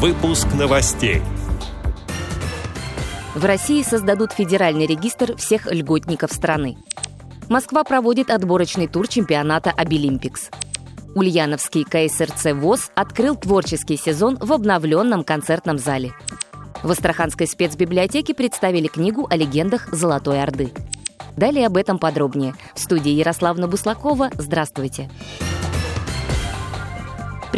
Выпуск новостей. В России создадут федеральный регистр всех льготников страны. Москва проводит отборочный тур чемпионата «Обилимпикс». Ульяновский КСРЦ ВОЗ открыл творческий сезон в обновленном концертном зале. В Астраханской спецбиблиотеке представили книгу о легендах Золотой Орды. Далее об этом подробнее. В студии Ярославна Буслакова. Здравствуйте. Здравствуйте.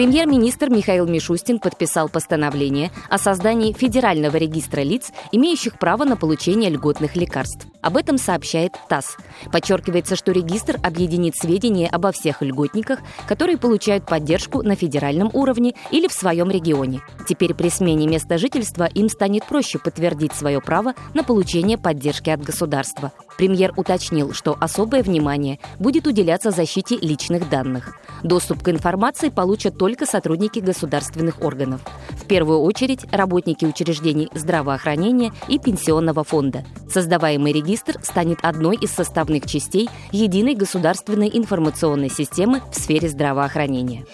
Премьер-министр Михаил Мишустин подписал постановление о создании Федерального регистра лиц, имеющих право на получение льготных лекарств. Об этом сообщает ТАСС. Подчеркивается, что регистр объединит сведения обо всех льготниках, которые получают поддержку на федеральном уровне или в своем регионе. Теперь при смене места жительства им станет проще подтвердить свое право на получение поддержки от государства. Премьер уточнил, что особое внимание будет уделяться защите личных данных. Доступ к информации получат только сотрудники государственных органов. В первую очередь работники учреждений здравоохранения и пенсионного фонда. Создаваемый регистр станет одной из составных частей единой государственной информационной системы в сфере здравоохранения.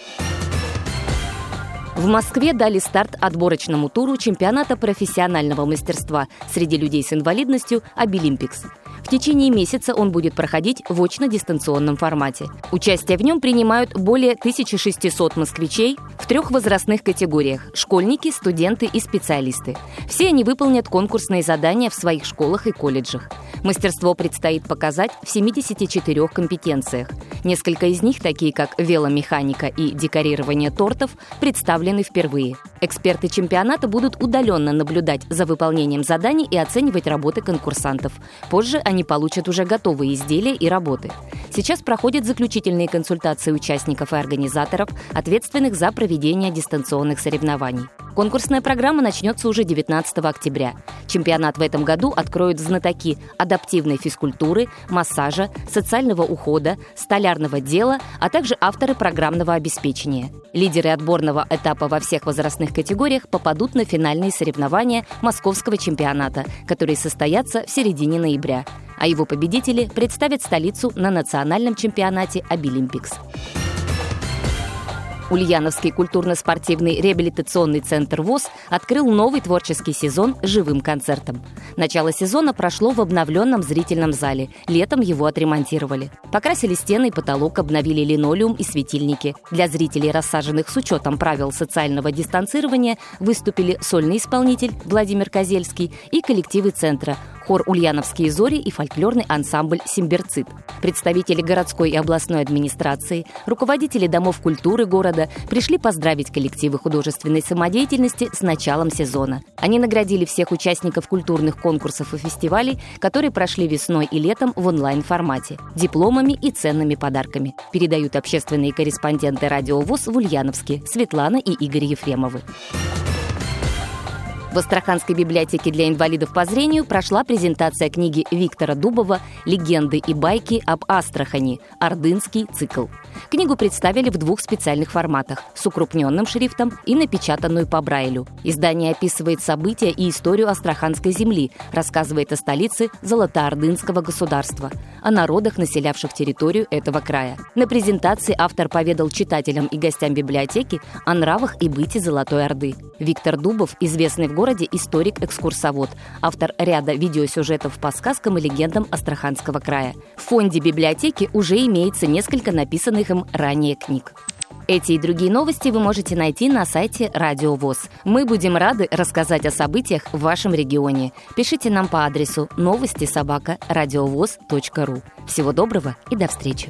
В Москве дали старт отборочному туру чемпионата профессионального мастерства среди людей с инвалидностью «Обилимпикс». В течение месяца он будет проходить в очно-дистанционном формате. Участие в нем принимают более 1600 москвичей в трех возрастных категориях – школьники, студенты и специалисты. Все они выполнят конкурсные задания в своих школах и колледжах. Мастерство предстоит показать в 74 компетенциях. Несколько из них, такие как веломеханика и декорирование тортов, представлены впервые. Эксперты чемпионата будут удаленно наблюдать за выполнением заданий и оценивать работы конкурсантов. Позже они получат уже готовые изделия и работы. Сейчас проходят заключительные консультации участников и организаторов, ответственных за проведение дистанционных соревнований. Конкурсная программа начнется уже 19 октября. Чемпионат в этом году откроют знатоки адаптивной физкультуры, массажа, социального ухода, столярного дела, а также авторы программного обеспечения. Лидеры отборного этапа во всех возрастных категориях попадут на финальные соревнования московского чемпионата, которые состоятся в середине ноября. А его победители представят столицу на национальном чемпионате «Обилимпикс». Ульяновский культурно-спортивный реабилитационный центр ВОЗ открыл новый творческий сезон живым концертом. Начало сезона прошло в обновленном зрительном зале. Летом его отремонтировали. Покрасили стены и потолок, обновили линолеум и светильники. Для зрителей, рассаженных с учетом правил социального дистанцирования, выступили сольный исполнитель Владимир Козельский и коллективы центра хор «Ульяновские зори» и фольклорный ансамбль «Симберцит». Представители городской и областной администрации, руководители домов культуры города пришли поздравить коллективы художественной самодеятельности с началом сезона. Они наградили всех участников культурных конкурсов и фестивалей, которые прошли весной и летом в онлайн-формате, дипломами и ценными подарками. Передают общественные корреспонденты радио ВОЗ в Ульяновске Светлана и Игорь Ефремовы. В Астраханской библиотеке для инвалидов по зрению прошла презентация книги Виктора Дубова «Легенды и байки об Астрахани. Ордынский цикл». Книгу представили в двух специальных форматах – с укрупненным шрифтом и напечатанную по Брайлю. Издание описывает события и историю Астраханской земли, рассказывает о столице Золотоордынского государства, о народах, населявших территорию этого края. На презентации автор поведал читателям и гостям библиотеки о нравах и быте Золотой Орды. Виктор Дубов, известный в городе историк-экскурсовод, автор ряда видеосюжетов по сказкам и легендам Астраханского края. В фонде библиотеки уже имеется несколько написанных им ранее книг. Эти и другие новости вы можете найти на сайте Радио ВОЗ. Мы будем рады рассказать о событиях в вашем регионе. Пишите нам по адресу новости собака ру. Всего доброго и до встречи!